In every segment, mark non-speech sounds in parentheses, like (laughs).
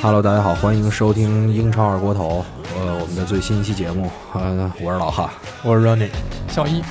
Hello，大家好，欢迎收听英超二锅头，呃，我们的最新一期节目，呃，我是老哈，我是 Running，小一，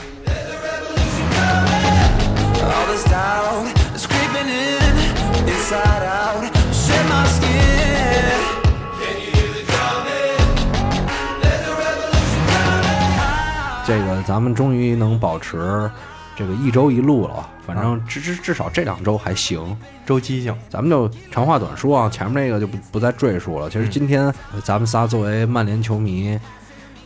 咱们终于能保持这个一周一录了，反正至至至少这两周还行。周期性，咱们就长话短说啊，前面那个就不不再赘述了。其实今天呃咱们仨作为曼联球迷，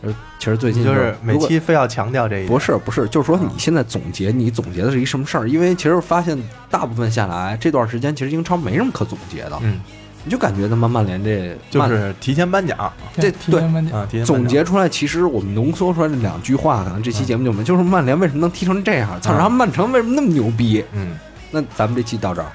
呃，其实最近就是每如果期非要强调这一点，不是不是，就是说你现在总结，你总结的是一什么事儿？因为其实发现大部分下来这段时间，其实英超没什么可总结的，嗯，你就感觉他妈曼联这就是提前颁奖这提前颁奖啊，提前颁奖总结出来，其实我们浓缩出来这两句话，可能这期节目就没，就是曼联为什么能踢成这样？然后曼城为什么那么牛逼？嗯，那咱们这期到这儿，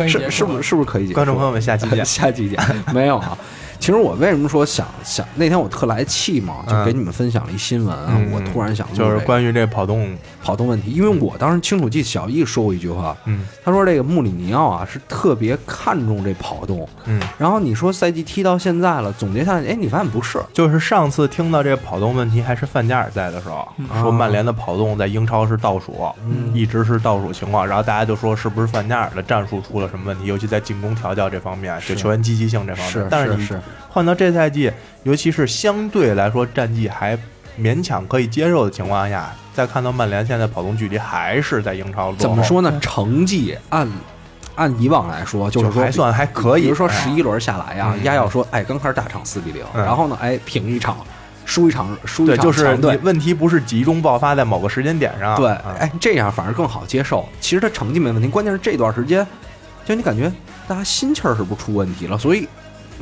(laughs) 是是不是是不是可以结束？观众朋友们下期见 (laughs) 下期见。没有啊，其实我为什么说想想那天我特来气嘛，就给你们分享了一新闻啊，嗯。我突然想录就是关于这跑动，跑动问题，因为我当时清楚记小易说过一句话，嗯。他说这个穆里尼奥啊是特别看重这跑动，嗯，然后你说赛季踢到现在了，总结下来，哎，你发现不是？就是上次听到这跑动问题还是范加尔在的时候，说曼联的跑动在英超是倒数，嗯。一直是倒数情况，然后大家就说是不是范加尔的战术出了什么问题，尤其在进攻调教这方面，就球员积极性这方是面，是是，换到这赛季，尤其是相对来说战绩还勉强可以接受的情况下，再看到曼联现在跑动距离还是在英超怎么说呢？成绩按按以往来说，就是还算还可以比如说哎十一轮下来呀，嗯丫要说，哎，刚开始大场四比零，嗯然后呢，哎，平一场，输一场，输一场对，场，就是你。问题不是集中爆发在某个时间点上，对，啊哎，这样反而更好接受。其实他成绩没问题，关键是这段时间，就你感觉大家心气儿是不是出问题了？所以，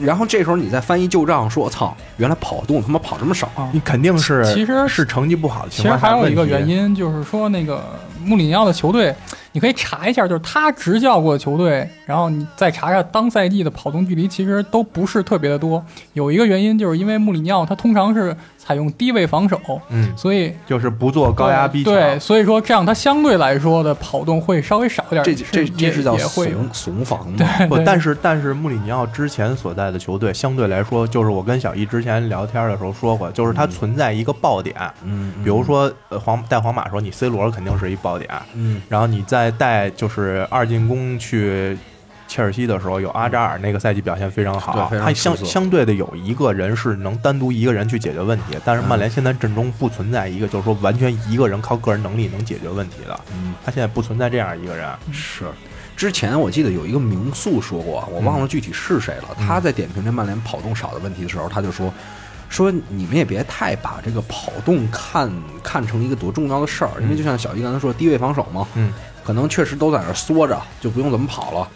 然后这时候你再翻一旧账，说我操，原来跑动他妈跑这么少，啊。你肯定是其实是成绩不好的情况其，实还有一个原因，就是说那个穆里尼奥的球队，你可以查一下，就是他执教过的球队，然后你再查查当赛季的跑动距离，其实都不是特别的多。有一个原因，就是因为穆里尼奥他通常是采用低位防守，嗯，所以就是不做高压逼抢，对，所以说这样他相对来说的跑动会稍微少一点。这是这这是叫怂怂防嘛？不，对但是但是穆里尼奥之前所在的球队相对来说，就是我跟小易之前聊天的时候说过，就是它存在一个爆点，嗯，嗯比如说呃皇带皇马说你 C 罗肯定是一爆点，嗯，然后你再带就是二进攻去切尔西的时候，有阿扎尔那个赛季表现非常好，常他相相对的有一个人是能单独一个人去解决问题，但是嗯曼联现在阵中不存在一个就是说完全一个人靠个人能力能解决问题的，嗯。他现在不存在这样一个人，是。之前我记得有一个名宿说过，我忘了具体是谁了。嗯。他在点评这曼联跑动少的问题的时候，他就说说你们也别太把这个跑动看看成一个多重要的事儿，因为就像小一刚才说，低位防守嘛，嗯，可能确实都在那儿缩着，就不用怎么跑了。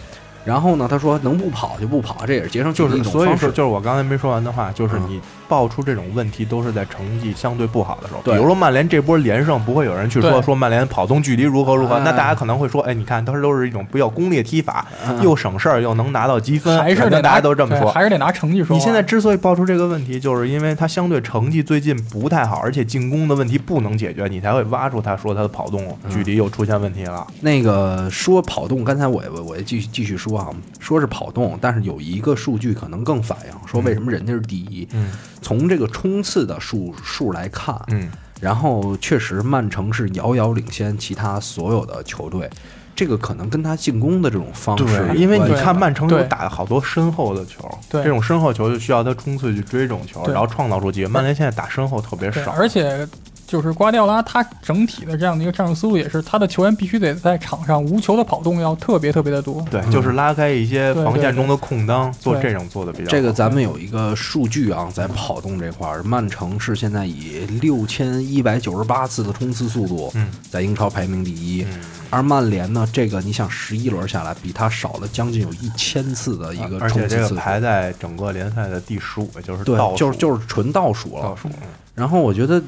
然后呢，他说能不跑就不跑，这也是节省体就是力一种方式。所以说就是我刚才没说完的话，就是嗯你爆出这种问题都是在成绩相对不好的时候，比如说曼联这波连胜，不会有人去说说曼联跑动距离如何如何，哎那大家可能会说，哎，你看他都是一种比较功利的踢法，嗯又省事儿又能拿到积分，还是得大家都这么说。还是得拿成绩说。你现在之所以爆出这个问题，就是因为他相对成绩最近不太好，而且进攻的问题不能解决，你才会挖出他说他的跑动距离又出现问题了。那个说跑动，刚才我我我也继续继续说啊，说是跑动，但是有一个数据可能更反映说为什么人家是第一。嗯从这个冲刺的数数来看，嗯，然后确实曼城是遥遥领先其他所有的球队，这个可能跟他进攻的这种方式因为你看曼城有打好多身后的球，对。这种身后球就需要他冲刺去追这种球，然后创造出机会。曼联现在打身后特别，少，而且就是瓜迪奥拉他整体的这样的一个战术思路，也是他的球员必须得在场上无球的跑动要特别特别的多。对，就是拉开一些防线中的空当，做这种做的比较好。这个咱们有一个数据啊，在跑动这块儿，曼城是现在以六千一百九十八次的冲刺速度，嗯在英超排名第一。嗯而曼联呢，这个你想十一轮下来，比他少了将近有一千次的一个而且这个冲刺次数。排在整个联赛的第十五，也就是对倒，数就是就是纯倒数了倒。数。嗯然后我觉得，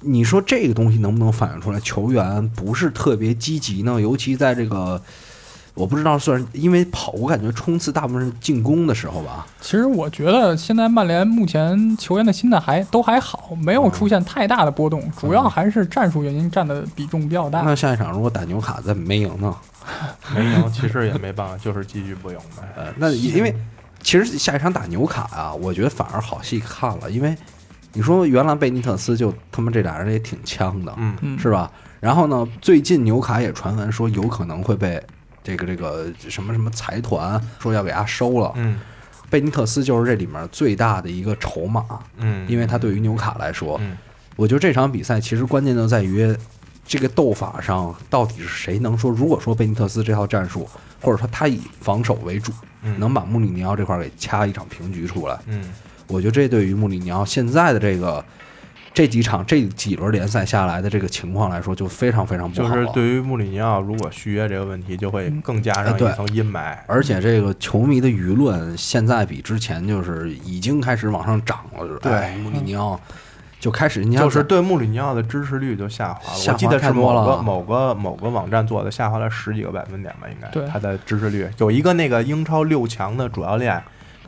你说这个东西能不能反映出来球员不是特别积极呢？尤其在这个我不知道算是因为跑，我感觉冲刺大部分是进攻的时候吧。其实我觉得现在曼联目前球员的心态还都还好，没有出现太大的波动，主要还是战术原因占的比重比较大。那下一场如果打纽卡再没赢呢？没赢，其实也没办法，就是继续不赢呗。呃，那因为其实下一场打纽卡啊，我觉得反而好戏看了，因为你说原来贝尼特斯就他妈这俩人也挺呛的，嗯。嗯，是吧？然后呢，最近纽卡也传闻说有可能会被这个这个什么什么财团说要给他收了。嗯。贝尼特斯就是这里面最大的一个筹码，嗯，因为他对于纽卡来说，嗯。我觉得这场比赛其实关键就在于这个斗法上到底是谁能说，如果说贝尼特斯这套战术，或者说他以防守为主，嗯。能把穆里尼奥这块儿给掐一场平局出来，嗯我觉得这对于穆里尼奥现在的这个这几场这几轮联赛下来的这个情况来说，就非常非常不好。就是对于穆里尼奥如果续约这个问题，就会更加上一层阴霾。而且这个球迷的舆论现在比之前就是已经开始往上涨了，就是对哎穆里尼奥就开始，就是对穆里尼奥的支持率就下滑了，我记得是多了某个某个某个网站做的，下滑了十几个百分点吧，应该。对他的支持率有一个那个英超六强的主教练，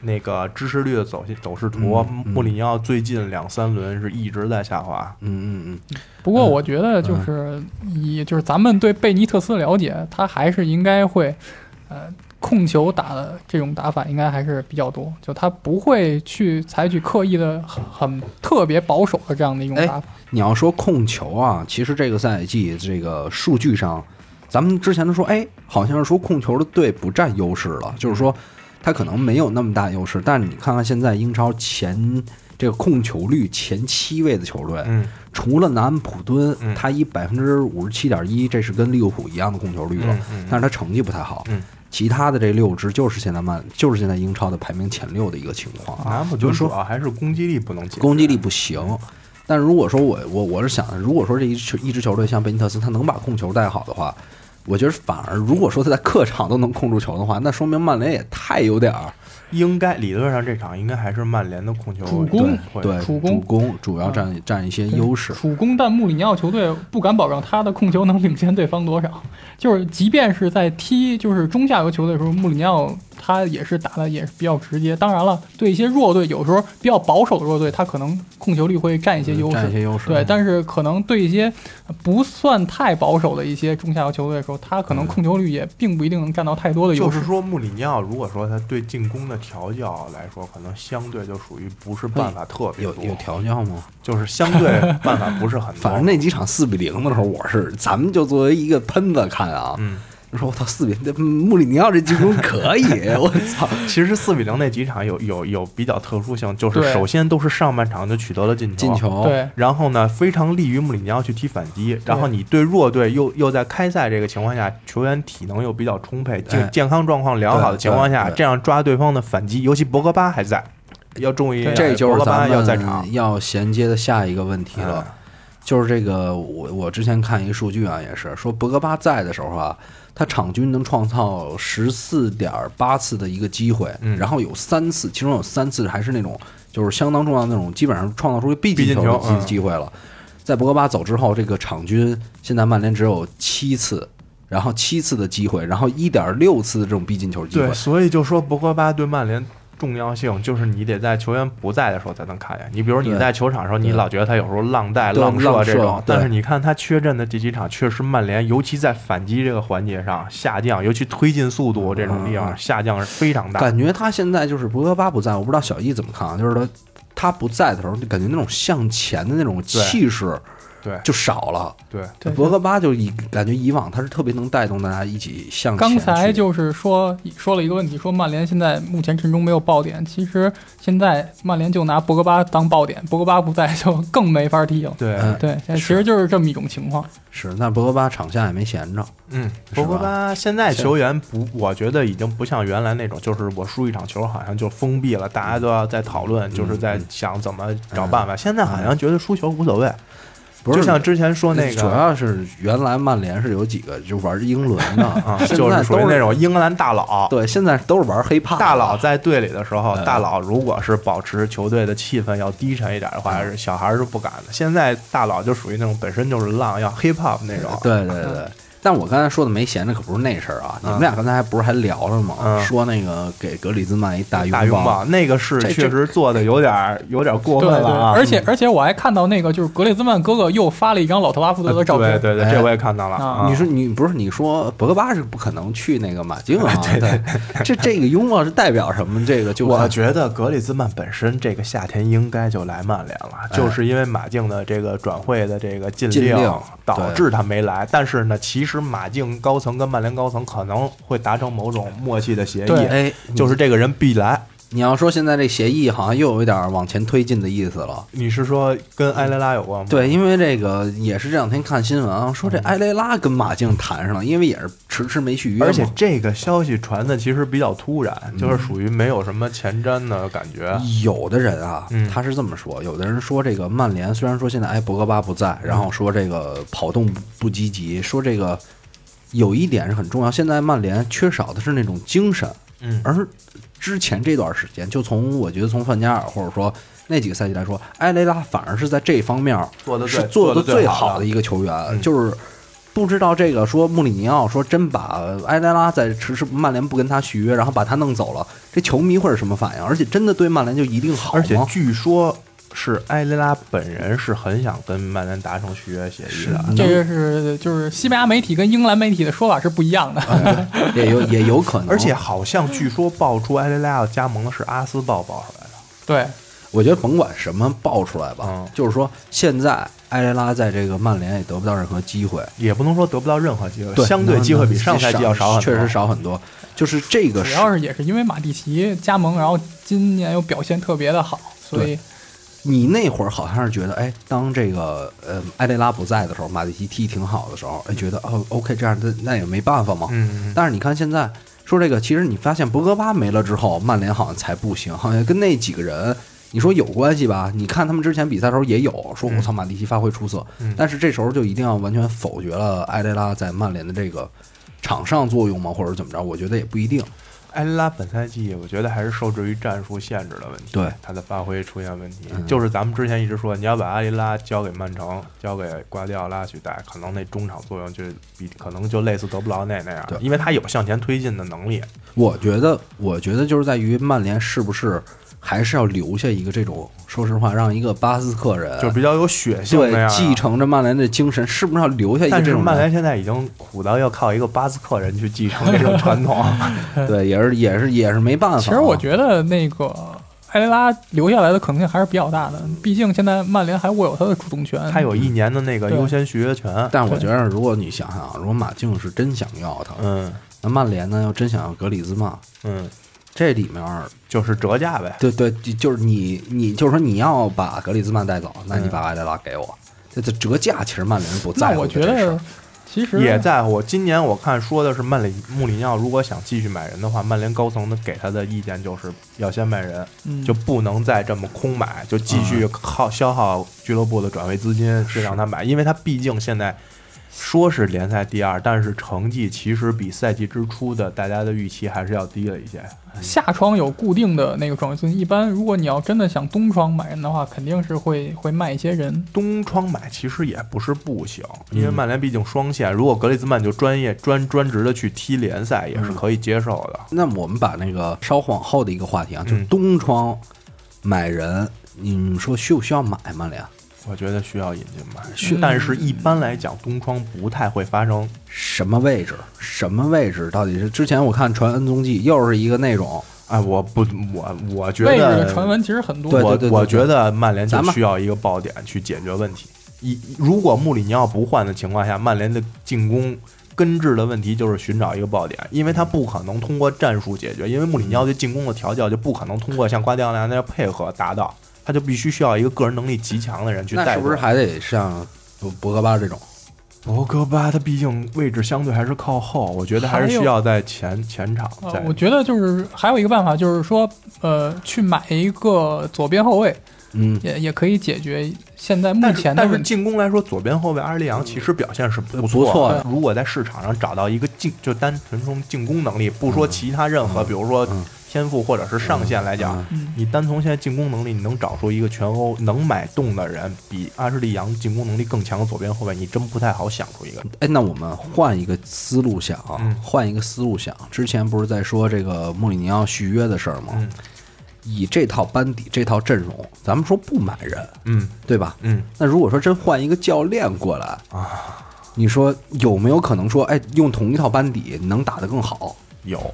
那个支持率的走走势图，穆里尼奥最近两三轮是一直在下滑。嗯嗯嗯，不过我觉得就是以就是咱们对贝尼特斯的了解，他还是应该会，呃，控球打的这种打法应该还是比较多，就他不会去采取刻意的很很特别保守的这样的一种哎打法。你要说控球啊，其实这个赛季这个数据上，咱们之前都说，哎，好像是说控球的队不占优势了，就是说他可能没有那么大优势。但是你看看现在英超前这个控球率前七位的球队，嗯除了南安普敦，嗯他以百分之五十七点一，这是跟利物浦一样的控球率了，但是他成绩不太好。嗯其他的这六支就是现在曼，就是现在英超的排名前六的一个情况啊。南安普敦就是说主要还是攻击力不能，攻击力不行。但如果说我我我是想，如果说这一支一支球队像贝尼特斯，他能把控球带好的话，我觉得反而如果说他在客场都能控住球的话，那说明曼联也太有点儿应该理论上这场应该还是曼联的控球主攻对主攻主攻主要占占一些优势。主攻，但穆里尼奥球队不敢保证他的控球能领先对方多少。就是即便是在踢就是中下游球队的时候，穆里尼奥他也是打的也是比较直接。当然了，对一些弱队，有时候比较保守的弱队，他可能控球率会占一些优势。占一些优势。对，但是可能对一些不算太保守的一些中下游球队的时候，他可能控球率也并不一定能占到太多的优势。就是说，穆里尼奥如果说他对进攻的调教来说，可能相对就属于不是办法特别多，有有调教吗？就是相对办法不是很多。(laughs) 反正那几场四比零的时候，我是咱们就作为一个喷子看啊，嗯，说我操四比零，这 (laughs) 穆里尼奥这进攻可以，(laughs) 我操！(laughs) 其实四比零那几场有有有比较特殊性，就是首先都是上半场就取得了进球，进球，对，然后呢，非常利于穆里尼奥去踢反击。然后你对弱队又又在开赛这个情况下，球员体能又比较充沛，哎健健康状况良好的情况下，这样抓对方的反击，尤其博格巴还在，要注意，这就是博格巴咱要在场们。要衔接的下一个问题了。嗯就是这个，我我之前看一个数据啊，也是说博格巴在的时候啊，他场均能创造十四点八次的一个机会，嗯然后有三次，其中有三次还是那种就是相当重要的那种，基本上创造出必进球的机必进球嗯机会了。在博格巴走之后，这个场均现在曼联只有七次，然后七次的机会，然后一点六次的这种必进球机会对，。所以就说博格巴对曼联重要性，就是你得在球员不在的时候才能看见。你比如你在球场的时候，你老觉得他有时候浪带、浪射这种，但是你看他缺阵的这几场，确实曼联尤其在反击这个环节上下降，尤其推进速度这种地方嗯下降是非常大。感觉他现在就是博格巴不在，我不知道小易怎么看啊？就是他他不在的时候，就感觉那种向前的那种气势对就少了。对，对博格巴就以感觉以往他是特别能带动大家一起向前刚。才就是说说了一个问题，说曼联现在目前阵中没有爆点。其实现在曼联就拿博格巴当爆点，博格巴不在就更没法踢了。对，嗯对，其实就是这么一种情况。是，那博格巴场下也没闲着。嗯，博格巴现在球员不，我觉得已经不像原来那种，就是我输一场球好像就封闭了，大家都要在讨论，就是在想怎么找办法。现在好像觉得输球无所谓，不是就像之前说那个主。要是原来曼联是有几个就玩英伦的 (laughs) 啊，就是属于那种英格兰大佬，对，现在都是玩黑怕的大佬在队里的时候，嗯大佬如果是保持球队的气氛要低沉一点的话，是小孩儿是不敢的。现在大佬就属于那种本身就是浪，要 hip hop 那种。对对对，但我刚才说的没闲着，可不是那事儿啊。你们俩刚才还不是还聊了吗？嗯说那个给格里兹曼一大大拥抱，那个是确实做的有点儿有点儿过分了啊！而且而且我还看到那个就是格里兹曼哥哥又发了一张老特拉福德的照片，对对对，哎这我也看到了。啊你说你不是你说博格巴是不可能去那个马竞啊？(laughs) 对对这这个拥抱是代表什么？这个就我觉得格里兹曼本身这个夏天应该就来曼联了，就是因为马竞的这个转会的这个禁令导致他没来。但是呢，其实马竞高层跟曼联高层可能会达成某种默契的协议，哎，就是这个人必来。你要说现在这协议好像又有一点往前推进的意思了。你是说跟埃雷拉有关吗？对，因为这个也是这两天看新闻啊，说这埃雷拉跟马竞谈上了，因为也是迟迟没续约，而且这个消息传的其实比较突然，就是属于没有什么前瞻的感觉。有的人啊嗯，他是这么说，有的人说这个曼联虽然说现在埃博格巴不在，然后说这个跑动不不积极，说这个有一点是很重要，现在曼联缺少的是那种精神，嗯而之前这段时间，就从我觉得从范加尔或者说那几个赛季来说，埃雷拉反而是在这方面是做的最好的好的一个球员，嗯就是。不知道这个说穆里尼奥说真把埃雷拉在迟迟曼联不跟他续约，然后把他弄走了，这球迷会是什么反应？而且真的对曼联就一定好吗？而且据说是埃雷拉本人是很想跟曼联达成续约协议的。这个是就是西班牙媒体跟英格兰媒体的说法是不一样的。也有也有可能，而且好像据说爆出埃雷拉要加盟的是阿斯报爆出来的。对，我觉得甭管什么爆出来吧，嗯就是说现在埃雷拉在这个曼联也得不到任何机会，也不能说得不到任何机会，对，相对机会比上赛季要少很多。确实少很多。就是这个主要是也是因为马蒂奇加盟，然后今年又表现特别的好，所以你那会儿好像是觉得，哎，当这个呃埃雷拉不在的时候，马蒂奇踢挺好的时候，哎，觉得哦，OK，这样那那也没办法嘛。嗯，但是你看现在说这个，其实你发现博格巴没了之后，曼联好像才不行，好像跟那几个人。你说有关系吧？你看他们之前比赛的时候也有说，我操，马蒂奇发挥出色，嗯但是这时候就一定要完全否决了埃雷拉在曼联的这个场上作用吗？或者怎么着？我觉得也不一定。埃雷拉本赛季我觉得还是受制于战术限制的问题，对他的发挥出现问题。嗯就是咱们之前一直说，你要把阿雷拉交给曼城，交给瓜迪奥拉去带，可能那中场作用就比可能就类似德布劳内那样对，因为他有向前推进的能力。我觉得，我觉得就是在于曼联是不是还是要留下一个这种，说实话，让一个巴斯克人就比较有血性对继承着曼联的精神，是不是要留下一个但是这种人？曼联现在已经苦到要靠一个巴斯克人去继承这种传统。(laughs) 对，也是也是也是没办法啊。其实我觉得那个埃雷拉留下来的可能性还是比较大的，毕竟现在曼联还握有他的主动权。他有一年的那个优先续约权。但我觉得，如果你想想啊，如果马竞是真想要他，嗯那曼联呢要真想要格里兹曼，嗯，这里面就是折价呗。对对，就就是你你就是说你要把格里兹曼带走，那你嗯把埃雷拉给我，这这折价其实曼联不在乎我觉得的这事儿。其实也在乎。今年我看说的是曼里穆里尼奥如果想继续买人的话，曼联高层的给他的意见就是要先卖人，嗯就不能再这么空买，就继续耗消耗俱乐部的转会资金去让他买，因为他毕竟现在。说是联赛第二，但是成绩其实比赛季之初的大家的预期还是要低了一些。夏窗有固定的那个转会资金，一般如果你要真的想冬窗买人的话，肯定是会会卖一些人。冬窗买其实也不是不行，因为曼联毕竟双线，如果格里兹曼就专业专专职的去踢联赛，也是可以接受的。那我们把那个稍往后的一个话题啊，就是嗯东窗买人，你们说需不需要买曼联？我觉得需要引进吧，需但是一般来讲，东窗不太会发生。什么位置？什么位置？到底是之前我看传恩踪记又是一个那种，哎，我不，我我觉位置得的传闻其实很多。对我我对对觉得曼联就需要一个爆点去解决问题。一如果穆里尼奥不换的情况下，曼联的进攻根治的问题就是寻找一个爆点，因为他不可能通过战术解决，因为穆里尼奥对进攻的调教就不可能通过像瓜迪奥拉那样配合达到，他就必须需要一个个人能力极强的人去带。那是不是？还得像博博格巴这种？博格巴他毕竟位置相对还是靠后，我觉得还是需要在前前场。，呃我觉得就是还有一个办法，就是说，呃，去买一个左边后卫，嗯，也也可以解决现在目前的但是进攻来说，左边后卫阿尔利昂其实表现是不不错错的如果在市场上找到一个进，就单纯从进攻能力，不说其他任何，比如说嗯天赋或者是上限来讲，嗯你单从现在进攻能力，你能找出一个全欧能买动的人，比阿什利杨进攻能力更强的左边后卫，你真不太好想出一个。哎，那我们换一个思路想换一个思路想。之前不是在说这个穆里尼奥续约的事儿吗？嗯以这套班底、这套阵容，咱们说不买人，嗯对吧？嗯那如果说真换一个教练过来啊，你说有没有可能说，哎，用同一套班底能打得更好，有，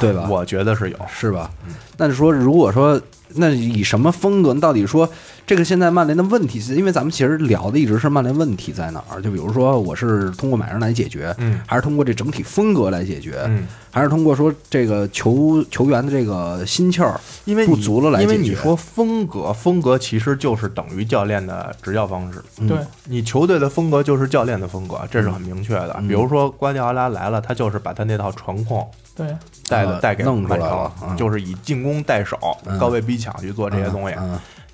对吧？我觉得是有。是吧？那就说，如果说那以什么风格？到底说这个现在曼联的问题是，因为咱们其实聊的一直是曼联问题在哪儿？就比如说，我是通过买人来解决，嗯还是通过这整体风格来解决，嗯，还是通过说这个球球员的这个心气儿因为你不足了来因为你说风格，风格其实就是等于教练的执教方式。嗯对，你球队的风格就是教练的风格，这是很明确的。嗯比如说瓜迪奥拉来了，他就是把他那套传控对，呃带的带给弄出来曼城就是以进攻带手、嗯。高位逼抢去做这些东西。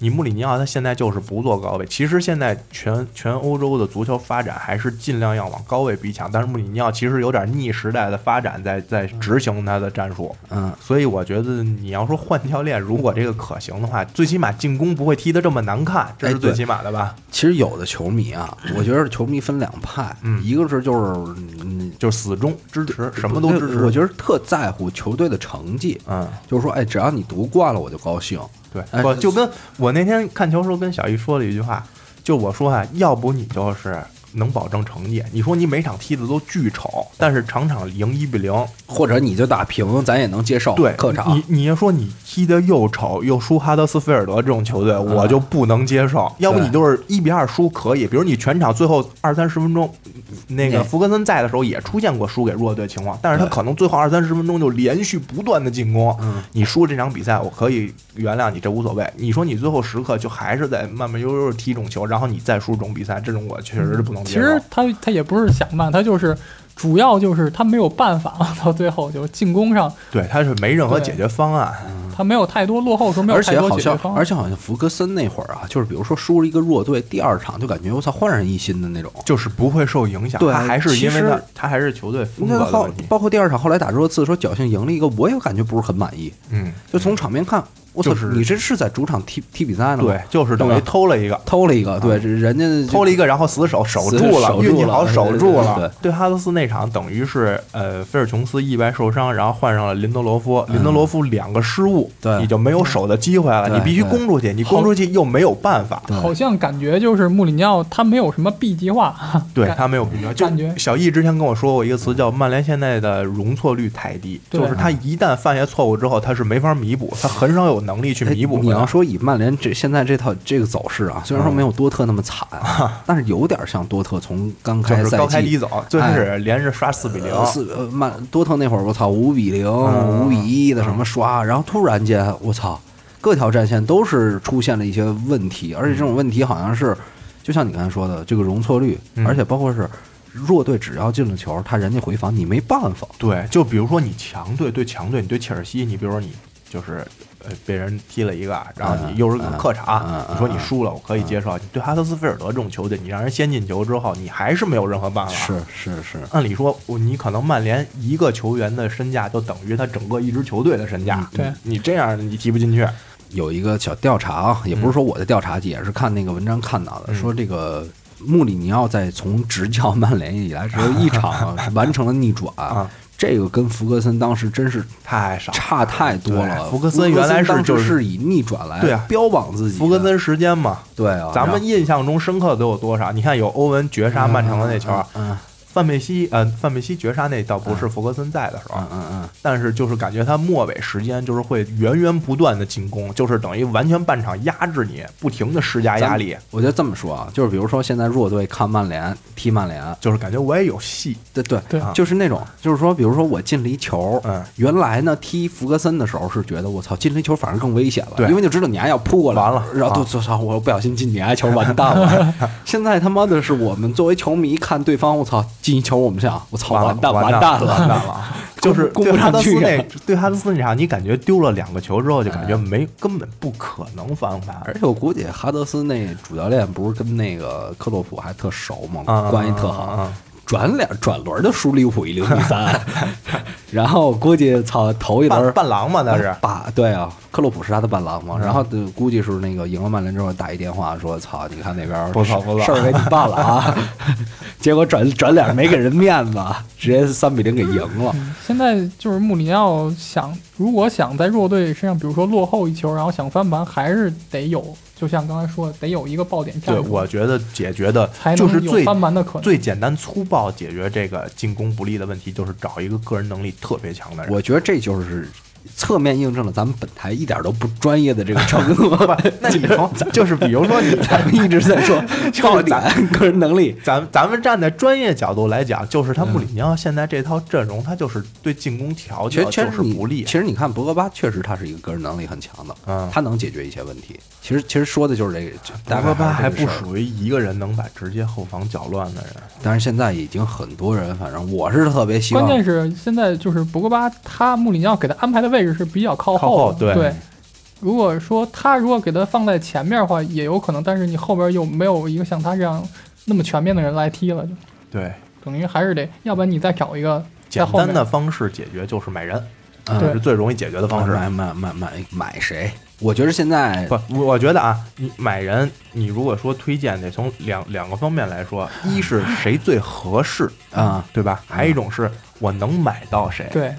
嗯你穆里尼奥他现在就是不做高位，其实现在全全欧洲的足球发展还是尽量要往高位逼抢，但是穆里尼奥其实有点逆时代的发展在在执行他的战术。嗯，所以我觉得你要说换教练，如果这个可行的话，最起码进攻不会踢得这么难看，这是最起码的吧？其实有的球迷啊，我觉得球迷分两派，嗯一个是就是嗯就是死忠支持，什么都支持。我觉得特在乎球队的成绩，嗯，就是说，哎，只要你夺冠了，我就高兴。对，哎我就跟我那天看球时候跟小易说了一句话，就我说啊，要不你就是能保证成绩，你说你每场踢的都巨丑，但是场场赢一比零，或者你就打平，咱也能接受。对，客场你你要说你踢的又丑又输哈德斯菲尔德这种球队，我就不能接受。要不你就是一比二输可以，比如你全场最后二三十分钟，那个那福格森在的时候也出现过输给弱队情况，但是他可能最后二三十分钟就连续不断的进攻。嗯你输这场比赛，我可以原谅你，这无所谓。你说你最后时刻就还是在慢慢悠悠的踢这种球，然后你再输这种比赛，这种我确实是不能其实他他也不是想慢，他就是主要就是他没有办法，(laughs) 到最后就进攻上对，他是没任何解决方案。他没有太多落后的时候没有而太多且好像解决方，案。而且好像福格森那会儿啊，就是比如说输了一个弱队，第二场就感觉我操焕然一新的那种。就是不会受影响，对他还是因为他他还是球队风格的问题。包括第二场后来打热刺说侥幸赢了一个，我也感觉不是很满意。嗯，就从场面看，我操，就是你这是在主场踢踢比赛呢吗？对，，就是等于偷了一个，偷了一个，对，人家偷了一个，然后死守守住了，运气好守住对对了。对哈德斯那场等于是呃菲尔琼斯意外受伤，然后换上了林德罗夫，林德罗夫两个失误，对你就没有守的机会了，你必须攻出去，你攻出去又没有办法。对。好像感觉就是穆里尼奥他没有什么 B 计划，对。他没有必要，就感觉小易之前跟我说过一个词叫曼联现在的容错率太低，就是他一旦犯下错误之后，他是没法弥补，他很少有能力去弥补哎你。要说以曼联这现在这套这个走势啊，虽然说没有多特那么惨，(laughs) 但是有点像多特从刚开赛季高开低走，最开始连着刷四比零，呃四呃曼多特那会儿我操五比零嗯五比一的什么刷，然后突然间我操各条战线都是出现了一些问题，而且这种问题好像是就像你刚才说的这个容错率，嗯而且包括是弱队只要进了球，他人家回防你没办法。对，就比如说你强队对强队，你对切尔西，你比如说你就是呃被人踢了一个，然后你又是个客场，嗯嗯你说你输了，我可以接受。你对哈德斯菲尔德这种球队，你让人先进球之后，你还是没有任何办法。是是是，按理说，我你可能曼联一个球员的身价就等于他整个一支球队的身价。对你这样你踢不进去。有一个小调查啊，也不是说我的调查，也是看那个文章看到的，嗯说这个穆里尼奥在从执教曼联以来，只有一场啊 (laughs) 完成了逆转啊，这个跟福格森当时真是太少差太多了。对福格森原来是就是是以逆转来对啊标榜自己的，福格森时间嘛，对啊，咱们印象中深刻的都有多少？你看有欧文绝杀曼城的那球，嗯范佩西，呃，范佩西绝杀那倒不是弗格森在的时候，嗯嗯嗯，但是就是感觉他末尾时间就是会源源不断的进攻，就是等于完全半场压制你，不停的施加压力，我觉得这么说啊，就是比如说现在弱队看曼联踢曼联，就是感觉我也有戏。对对对就是那种，就是说，比如说我进了一球，嗯，原来呢踢弗格森的时候是觉得我操进了一球反而更危险了，对因为就知道你还要扑过来，完了啊然后就就操我不小心进你还球完蛋了。(laughs) 现在他妈的是我们作为球迷看对方，我操进一球我们想我操完了完蛋完蛋了，完蛋了！(laughs) 就是对哈德斯那对哈德斯那场，你感觉丢了两个球之后，就感觉没根本不可能翻盘。而且我估计哈德斯那主教练不是跟那个克洛普还特熟吗？啊关系特好。转脸转轮就输利物浦一零比三，(laughs) 然后估计操头一轮伴伴郎嘛，那是。把对啊，克洛普是他的伴郎嘛，嗯。然后估计是那个赢了曼联之后打一电话说：“操，你看那边不错不错。事儿给你办了啊！” (laughs) 结果转转脸没给人面子，直接三比零给赢了。现在就是穆里尼奥想，如果想在弱队身上，比如说落后一球，然后想翻盘，还是得有，就像刚才说的，得有一个爆点战对，我觉得解决的就是最翻盘的可能。最简单粗暴解决这个进攻不利的问题，就是找一个个人能力特别强的人。我觉得这就是侧面印证了咱们本台一点都不专业的这个程度。(laughs) (laughs) 那你从就是比如说你咱们一直在说爆点、个人能力，咱咱们站在专业角度来讲，就是他穆里尼奥现在这套阵容，他就是对进攻调其教就实其实你是不利。其实你看博格巴确实他是一个个人能力很强的，嗯他能解决一些问题。其实其实说的就是这个，就大概达格巴还不属于一个人能把直接后防搅乱的人。但是现在已经很多人，反正我是特别希望关键是现在就是博格巴，他穆里尼奥给他安排的位置是比较靠靠后后对对。如果说他如果给他放在前面的话，也有可能，但是你后边又没有一个像他这样那么全面的人来踢了，就对，等于还是得，要不然你再找一个简单的方式解决就是买人，嗯这是最容易解决的方式。买买买买买谁？我觉得现在不，我我觉得啊，你买人，你如果说推荐，得从两两个方面来说，(laughs) 一是谁最合适啊，对吧？还有一种是我能买到谁，对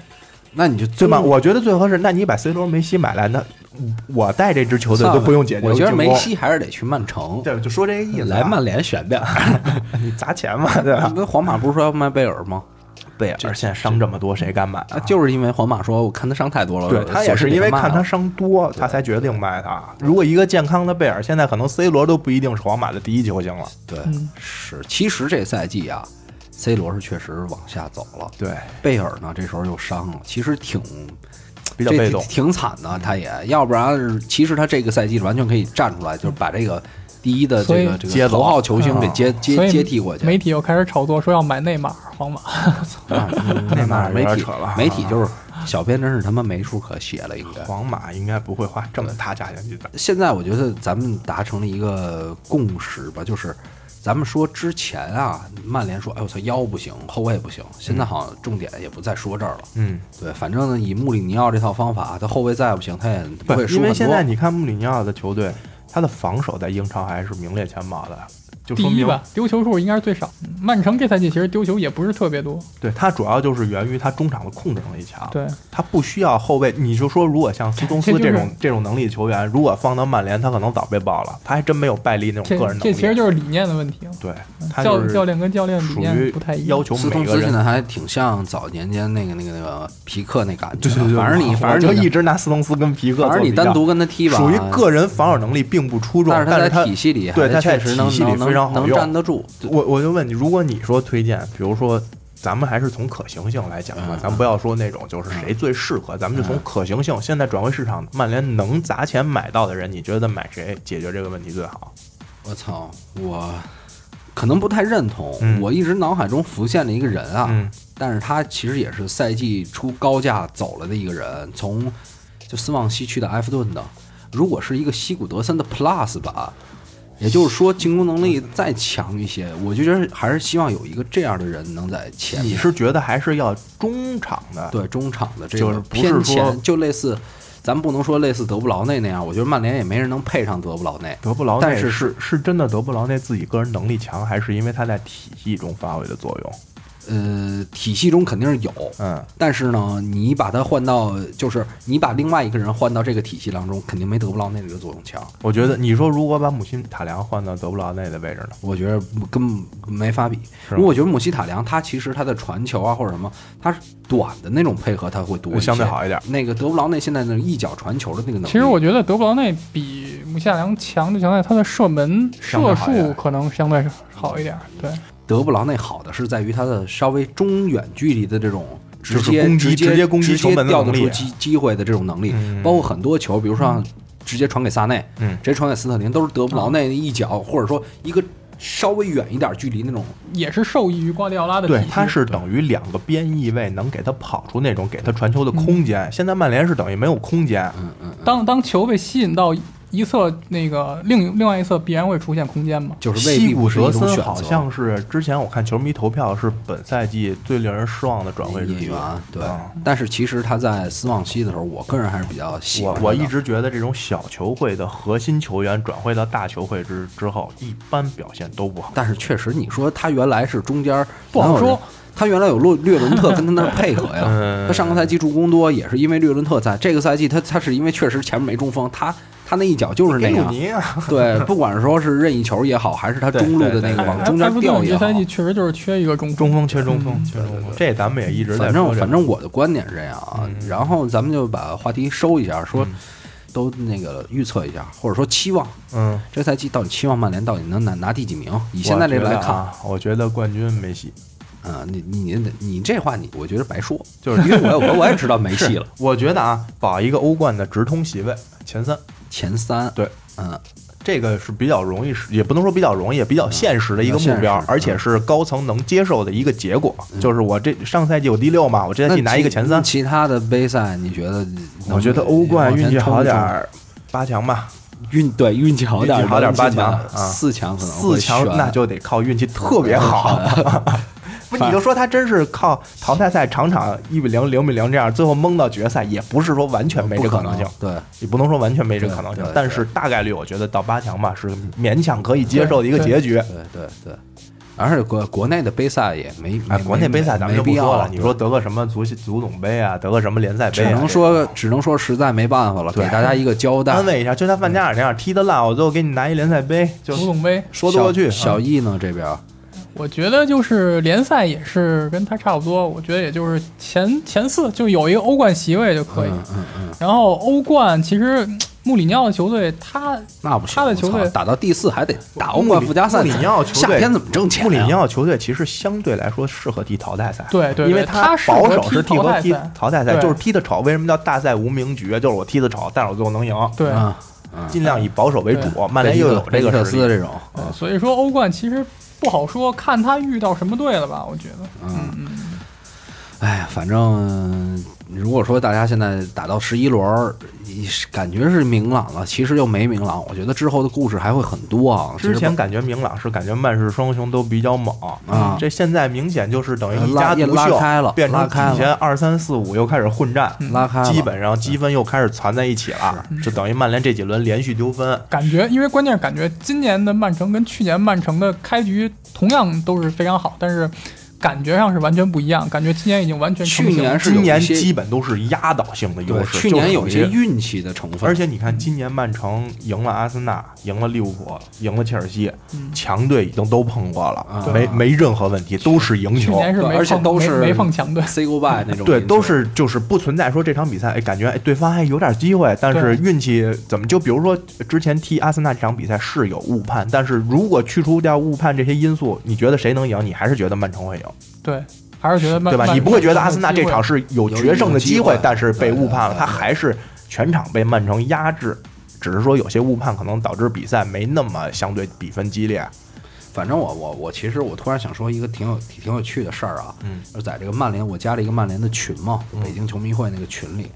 那你就最慢？我觉得最合适。那你把 C 罗、梅西买来，那我带这支球队都不用解决我觉得梅，西还是得去曼城，对，就说这个意思啊。来曼联选呗。(laughs) 你砸钱嘛，对吧？那皇马不是说要卖贝尔吗？贝尔现在伤这么多，谁敢买啊？啊，就是因为皇马说我看他伤太多了，对他也是因为看他伤多，他才决定卖他。如果一个健康的贝尔，现在可能 C 罗都不一定是皇马的第一球星了。对嗯是。其实这赛季啊，C 罗是确实往下走了，对，贝尔呢这时候又伤了，其实挺这比较被动挺。惨的。他也要不然，其实他这个赛季完全可以站出来，就是把这个第一的这个这个头号球星给接接接替过去。媒体又开始炒作说要买内马尔，(laughs) 皇马。内马尔有媒体点扯了媒体就是小编，真是他妈没处可写了，应该。皇马应该不会花这么大价钱去打。现在我觉得咱们达成了一个共识吧，就是咱们说之前啊，曼联说，哎我操腰不行，后卫不行，现在好像重点也不再说这儿了。嗯，对，反正呢，以穆里尼奥这套方法，他后卫再不行，他也不会输因为。现在你看穆里尼奥的球队，他的防守在英超还是名列前茅的，就说明第一吧，丢球数应该是最少。嗯曼城这赛季其实丢球也不是特别多，对他主要就是源于他中场的控制能力强。对，他不需要后卫。你就说，如果像斯通斯这就是这种这种能力的球员，如果放到曼联，他可能早被爆了。他还真没有拜利那种个人能力。这其实就是理念的问题。对，他教就是教练跟教练理属念于不太一样要。求斯每个人。通斯现在还挺像早年间那个那个那个皮克那感觉，对对对，反正你我反正你就一直拿斯通斯跟皮克做反正你比较单独跟他踢吧，属于个人防守能力并不出众，但是他在体系里还对他在确实能体系里能能能非常好用站得住。我我就问你，如果你说推荐，比如说，咱们还是从可行性来讲吧，嗯咱不要说那种就是谁最适合，咱们就从可行性。现在转会市场，曼联能砸钱买到的人，你觉得买谁解决这个问题最好？我操，我可能不太认同。嗯我一直脑海中浮现了一个人啊，嗯但是他其实也是赛季出高价走了的一个人，从就斯旺西去的埃弗顿的。如果是一个西古德森的 Plus 吧，也就是说进攻能力再强一些，我就觉得还是希望有一个这样的人能在前面。你是觉得还是要中场的？对中场的这个就是是偏前，就类似，咱不能说类似德布劳内那样，我觉得曼联也没人能配上德布劳内。德布劳内但是是是真的德布劳内自己个人能力强，还是因为他在体系中发挥的作用？呃，体系中肯定是有，嗯，但是呢，你把它换到，就是你把另外一个人换到这个体系当中，肯定没德布劳内这个作用强。我觉得你说如果把姆希塔良换到德布劳内的位置呢？我觉得根本没法比。如果我觉得姆希塔良他其实他的传球啊或者什么，他是短的那种配合他会多，相对好一点。那个德布劳内现在那一脚传球的那个能力，其实我觉得德布劳内比姆希塔良强，就强在他的射门射术可能相对好一点。对，德布劳内好的是在于他的稍微中远距离的这种直接就是攻击直接直接攻击直球门的调得能力出机机会的这种能力，嗯包括很多球，比如说像直接传给萨内，嗯直接传给斯特林，都是德布劳内一脚，或者说一个稍微远一点距离那种。也是受益于瓜迪奥拉的。对，他是等于两个边翼位能给他跑出那种给他传球的空间。现在曼联是等于没有空间，嗯嗯，当当球被吸引到一侧，那个另另外一侧必然会出现空间嘛。就是未西古必不是一种选择。好像是之前我看球迷投票是本赛季最令人失望的转会人员。对啊，但是其实他在斯旺西的时候，我个人还是比较喜欢的。我我一直觉得这种小球会的核心球员转会到大球会之之后，一般表现都不好。但是确实，你说他原来是中间不好说，他原来有洛略伦特跟他那儿配合呀。嗯 (laughs) 他上个赛季助攻多，也是因为略伦特在。这个赛季他他是因为确实前面没中锋，他他那一脚就是那样。尼啊，(laughs) 对，不管是说是任意球也好，还是他中路的那个往中间埃弗顿调也好，这赛季确实就是缺一个中中锋缺中锋嗯。缺中锋，这咱们也一直在反正反正我的观点是这样啊。嗯。然后咱们就把话题收一下，说嗯。都那个预测一下，或者说期望。嗯，这赛季到底期望曼联到底能拿拿第几名？以现在这个来看，我觉得啊，我觉得冠军没戏。啊，你你你你这话你我觉得白说，就是。因为我我我也知道没戏了，(laughs) 我觉得啊，保一个欧冠的直通席位前三，前三，对，嗯，这个是比较容易实，也不能说比较容易，也比较现实的一个目标而且是高层能接受的一个结果。就是我这上赛季我第六嘛，我这赛季拿一个前三，其他的杯赛你觉得？我觉得欧冠运气好点儿，八强吧，运对运气好点儿，好点儿八强四强可能四强那就得靠运气特别好。(laughs) 不，你就说他真是靠淘汰赛场场一比零、零比零这样，最后蒙到决赛，也不是说完全没这可能性。对，也不能说完全没这可能性但是大概率我觉得到八强吧是勉强可以接受的一个结局。对对对，而且国国内的杯赛也没，哎，国内杯赛咱们就不说了，你说得个什么足足总杯啊，得个什么联赛杯啊，只能说只能说实在没办法了，对给大家一个交代。安慰一下，就像范加尔那样踢得烂，我最后给你拿一联赛杯，就足总杯。说得过去。啊小易呢这边，我觉得就是联赛也是跟他差不多，我觉得也就是前前四就有一个欧冠席位就可以。嗯嗯嗯，然后欧冠其实嗯穆里尼奥的球队他那不行，他的球队打到第四还得打欧冠附加赛，穆里尼奥球队夏天怎么挣钱呀？穆里尼奥球队其实相对来说适合踢淘汰赛，对对对因为他保守是踢踢和踢淘汰赛淘汰赛，就是踢的丑。为什么叫大赛无名局？就是我踢的丑，但是我最后能赢，对，嗯嗯，尽量以保守为主。曼联又有这个实力。斯这种，对所以说欧冠其实不好说，看他遇到什么队了吧？我觉得，嗯嗯，哎呀，反正如果说大家现在打到十一轮儿，感觉是明朗了，其实又没明朗。我觉得之后的故事还会很多啊。之前感觉明朗是感觉曼市双雄都比较猛啊这现在明显就是等于一家独秀，拉开了变成拉开了底下二三四五又开始混战，拉开了，基本上积分又开始攒在一起了，就等于曼联这几轮连续丢分。感觉因为关键是感觉今年的曼城跟去年曼城的开局同样都是非常好，但是感觉上是完全不一样，感觉今年已经完全去年是今年基本都是压倒性的优，势，去年有一些运气的成分，而且你看，今年曼城赢了阿森纳，赢了利物浦，赢了切尔西，嗯强队已经都碰过了，啊。没没任何问题，都是赢球。去年是没对而且都是没碰强队，say goodbye 那种，对，都是就是不存在说这场比赛，哎，感觉哎对方还有点机会，但是运气怎么就比如说之前踢阿森纳这场比赛是有误判，但是如果去除掉误判这些因素，你觉得谁能赢？你还是觉得曼城会赢，对，还是觉得曼对吧？你不会觉得阿森纳这场是有有决胜的机会但是被误判了，他还是全场被曼城压制。只是说有些误判可能导致比赛没那么相对比分激烈，反正我我我其实我突然想说一个挺有挺有趣的事儿啊，嗯，就是在这个曼联，我加了一个曼联的群嘛，北京球迷会那个群里，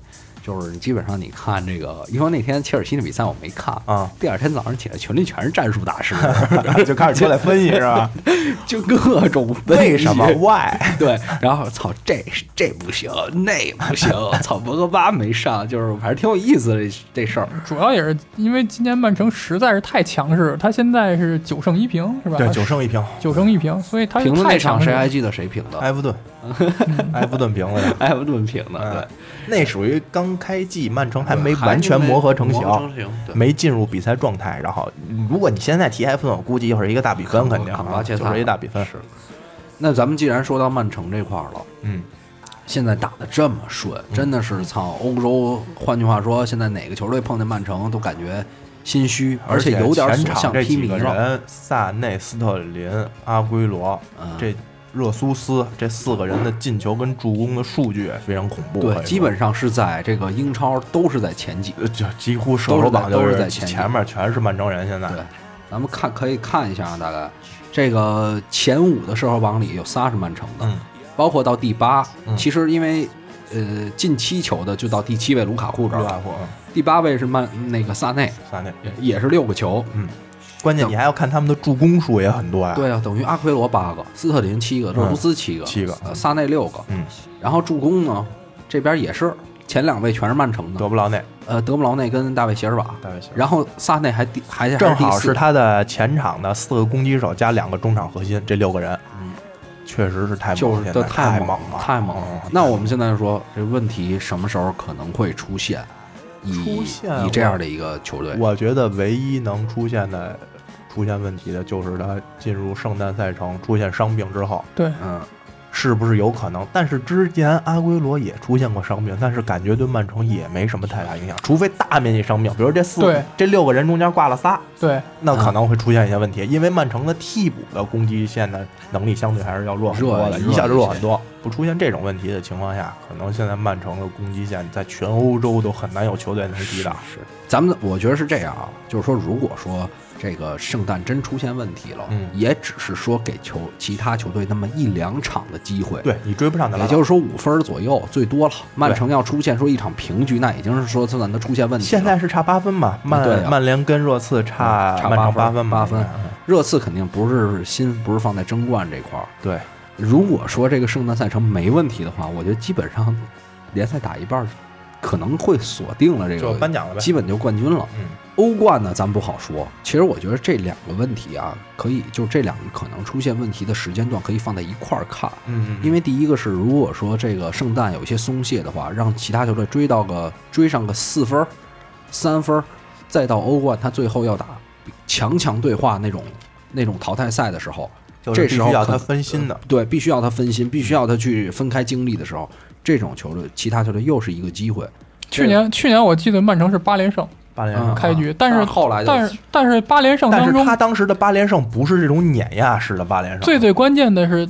就是基本上你看这个，因为那天切尔西的比赛我没看啊，第二天早上起来群里全是战术大师，(laughs) 就开始出来分析是吧？(laughs) 就各种分析为什么 (laughs) Why？对，然后操这这不行，那不行，操博格巴没上，就是反正挺有意思的这这事儿。主要也是因为今年曼城实在是太强势，他现在是九胜一平是吧？对，九胜一平，九胜一平，所以他是评的那场谁还记得谁平的？埃弗顿，埃弗顿平了呀。埃弗顿平的，对嗯，那属于刚开季，曼城还没完全磨合成型，没进入比赛状态。然后，如果你现在提埃弗顿，我估计又是一个大比分，肯定就是一大比分。是。那咱们既然说到曼城这块儿了，嗯，现在打的这么顺，真的是操欧洲。换句话说，现在哪个球队碰见曼城都感觉心虚，而且有点前所向披靡了。萨内、斯特林、阿圭罗，嗯这热苏斯这四个人的进球跟助攻的数据非常恐怖。对，基本上是在这个英超都是在前几。呃就几乎射手榜都是在前几前面全是曼城人。现在对，咱们看可以看一下啊，大概这个前五的射手榜里有仨是曼城的，嗯包括到第八。嗯其实因为呃进七球的就到第七位卢卡库这儿了，卢卡库，嗯第八位是曼那个萨内，萨内。也也是六个球。关键你还要看他们的助攻数也很多呀。对啊，等于阿奎罗八个，斯特林七个，热苏斯七个，七个呃萨内六个。嗯，然后助攻呢，这边也是前两位全是曼城的，德布劳内、呃德布劳内跟大卫席尔瓦，大卫席尔瓦然后萨内还第还还正好是他的前场的四个攻击手加两个中场核心，这六个人，嗯，确实是太猛了，就是现在这太猛了，太猛了嗯。那我们现在说这问题什么时候可能会出现？以出现以这样的一个球队，我觉得唯一能出现的出现问题的就是他进入圣诞赛程出现伤病之后，对，嗯，是不是有可能？但是之前阿圭罗也出现过伤病，但是感觉对曼城也没什么太大影响，除非大面积伤病，比如这四对这六个人中间挂了仨，对，那可能会出现一些问题，因为曼城的替补的攻击线的能力相对还是要弱很多的，一下就弱很多。不出现这种问题的情况下，可能现在曼城的攻击线在全欧洲都很难有球队能抵挡。是咱们我觉得是这样啊，就是说，如果说这个圣诞真出现问题了，嗯也只是说给球其他球队那么一两场的机会，，对你追不上也就是说五分左右最多了。曼城要出现说一场平局，那已经是说圣诞的出现问题了。现在是差八分嘛，曼、曼联跟热刺差嗯差八分八分嗯热刺肯定不是心不是放在争冠这块儿。对，如果说这个圣诞赛程没问题的话，我觉得基本上联赛打一半儿可能会锁定了这个就个颁奖了呗。基本就冠军了。嗯，欧冠呢，咱不好说。其实我觉得这两个问题啊，可以就这两个可能出现问题的时间段可以放在一块儿看。嗯嗯，因为第一个是，如果说这个圣诞有一些松懈的话，让其他球队追到个追上个四分儿、三分儿，再到欧冠，他最后要打强强对话那种那种淘汰赛的时候，这时候可必须要他分心的。对，必须要他分心，必须要他去分开精力的时候，这种球队其他球队又是一个机会。去年去年我记得曼城是八连胜嗯八连胜，开局，但是后来就但是但是八连胜但是当中他当时的八连胜不是这种碾压式的八连胜，最最关键的是，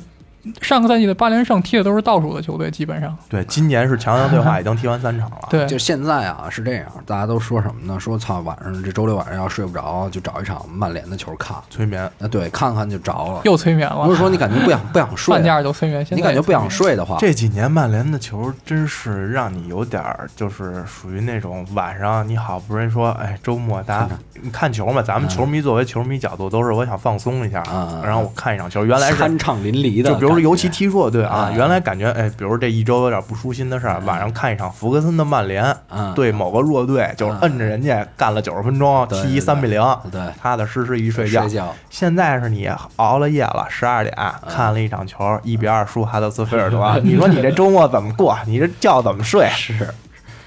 上个赛季的八连胜踢的都是倒数的球队，基本上对，今年是强强对话已经踢完三场了。对就现在啊是这样，大家都说什么呢？说操，晚上这周六晚上要睡不着，就找一场曼联的球看。催眠，那对，看看就着了。又催眠了。不是说你感觉不想不想睡半，价就催眠，现在你感觉不想睡的话，这几年曼联的球真是让你有点儿，就是属于那种晚上你好不容易说，哎，周末大家看看你看球嘛，咱们嗯球迷作为球迷角度都是我想放松一下，嗯然后我看一场球，原来是酣畅淋漓的。就比如说尤其踢弱队啊，嗯原来感觉哎，比如这一周有点不舒心的事儿，晚上看一场福格森的曼联嗯，对某个弱队，就摁着人家干了九十分钟，踢对对三比零，对踏踏实实一睡觉睡。觉，现在是你熬了夜了，十二点看了一场球，一比二输哈德斯菲尔德，(laughs) 你说你这周末怎么过？你这觉怎么睡？是。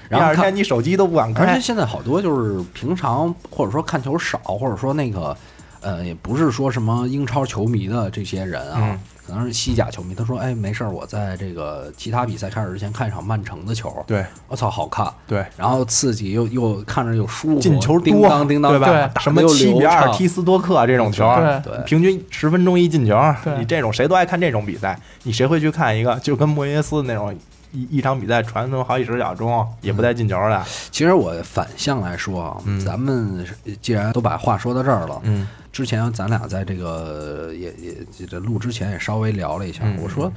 第然后看二天你手机都不敢开。而且现在好多就是平常或者说看球少，或者说那个呃，也不是说什么英超球迷的这些人啊，嗯可能是西甲球迷。他说：“哎，没事儿，我在这个其他比赛开始之前看一场曼城的球，对。我操，好看，对，然后刺激又又看着又舒服，进球叮，当叮当，对吧？对。什么七比二踢斯多克这种球，对。对。平均十分钟一进球对，你这种谁都爱看这种比赛，你谁会去看一个就跟莫耶斯那种一一场比赛传他妈好几十秒钟也不带进球的？其实我反向来说啊，嗯咱们既然都把话说到这儿了，嗯之前咱俩在这个也也这录之前也稍微聊了一下，嗯我说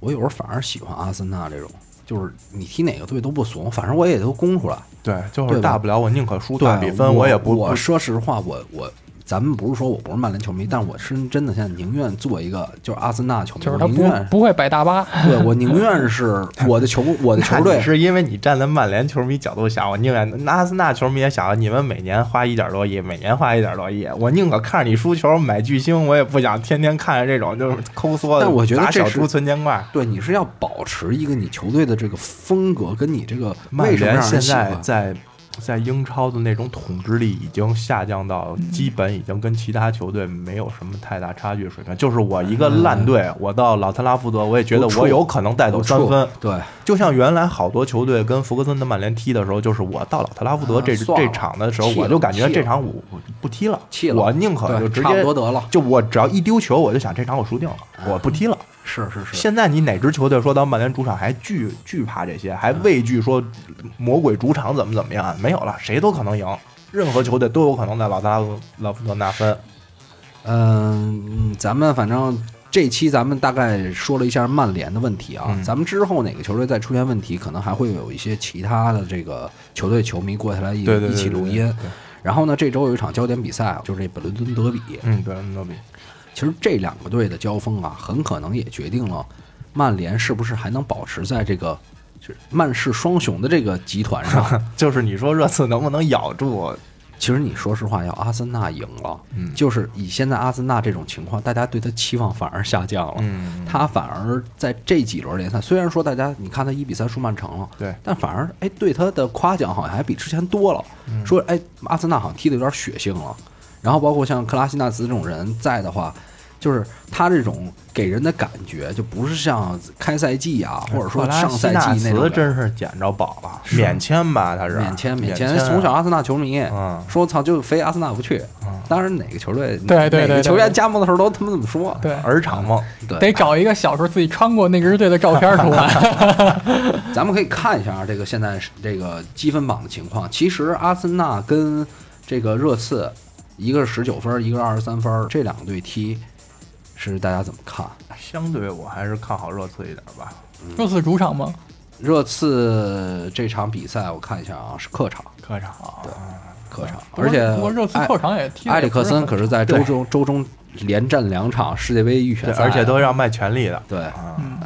我有时候反而喜欢阿森纳这种，就是你踢哪个队都不怂，反正我也都攻出来。对，就是大不了我宁可输对大比分，我也不我说实话，我我咱们不是说我不是曼联球迷，但我是真的现在宁愿做一个就是阿森纳球迷，就是他不我宁愿不会摆大巴，对我宁愿是我的球 (laughs) 我的球队是因为你站在曼联球迷角度想，我宁愿那阿森纳球迷也想，你们每年花一点多亿，每年花一点多亿，我宁可看着你输球买巨星，我也不想天天看着这种就是抠缩的，但我觉得这是砸小猪存钱罐。对你是要保持一个你球队的这个风格，跟你这个曼为什么联现？在在在英超的那种统治力已经下降到基本已经跟其他球队没有什么太大差距水平。就是我一个烂队，我到老特拉福德，我也觉得我有可能带走三分。对，就像原来好多球队跟福格森的曼联踢的时候，就是我到老特拉福德这、这场的时候，我就感觉这场我我不踢了，我宁可就直接得了。就我只要一丢球，我就想这场我输定了，我不踢了。是是是，现在你哪支球队说到曼联主场还惧惧怕这些，还畏惧说魔鬼主场怎么怎么样？没有了，谁都可能赢，任何球队都有可能在老特拉福老福德拿分。嗯，咱们反正这期咱们大概说了一下曼联的问题啊，嗯咱们之后哪个球队再出现问题，可能还会有一些其他的这个球队球迷过下来一一起录音。然后呢，这周有一场焦点比赛啊，就是这本伦敦德比。嗯，本伦敦德比，其实这两个队的交锋啊，很可能也决定了曼联是不是还能保持在这个就是曼市双雄的这个集团上。(laughs) 就是你说热刺能不能咬住？其实你说实话，要阿森纳赢了，嗯就是以现在阿森纳这种情况，大家对他期望反而下降了。嗯，他反而在这几轮联赛，虽然说大家你看他一比三输曼城了，对但反而哎对他的夸奖好像还比之前多了。嗯说哎阿森纳好像踢的有点血性了，然后包括像克拉西纳茨这种人在的话，就是他这种给人的感觉就不是像开赛季啊，或者说上赛季那种真是捡着宝了，免签吧？他是免签免签，从小阿森纳球迷，嗯说操就非阿森纳不去。嗯当然哪个球队对对对对哪个球员加盟的时候都他妈这么说。对，儿场梦，对，得找一个小时候自己穿过那支队的照片出来。(laughs) 咱们可以看一下啊这个现在这个积分榜的情况。其实阿森纳跟这个热刺，一个是十九分，一个是二十三分，这两个队踢是大家怎么看？相对我还是看好热刺一点吧。热刺主场吗？热刺这场比赛我看一下啊，是客场，客场，对，客场，而且不过热刺埃客场也踢得埃里克森可是在周中周中连战两场世界杯预选对，赛，而且都要卖全力的。对，啊，嗯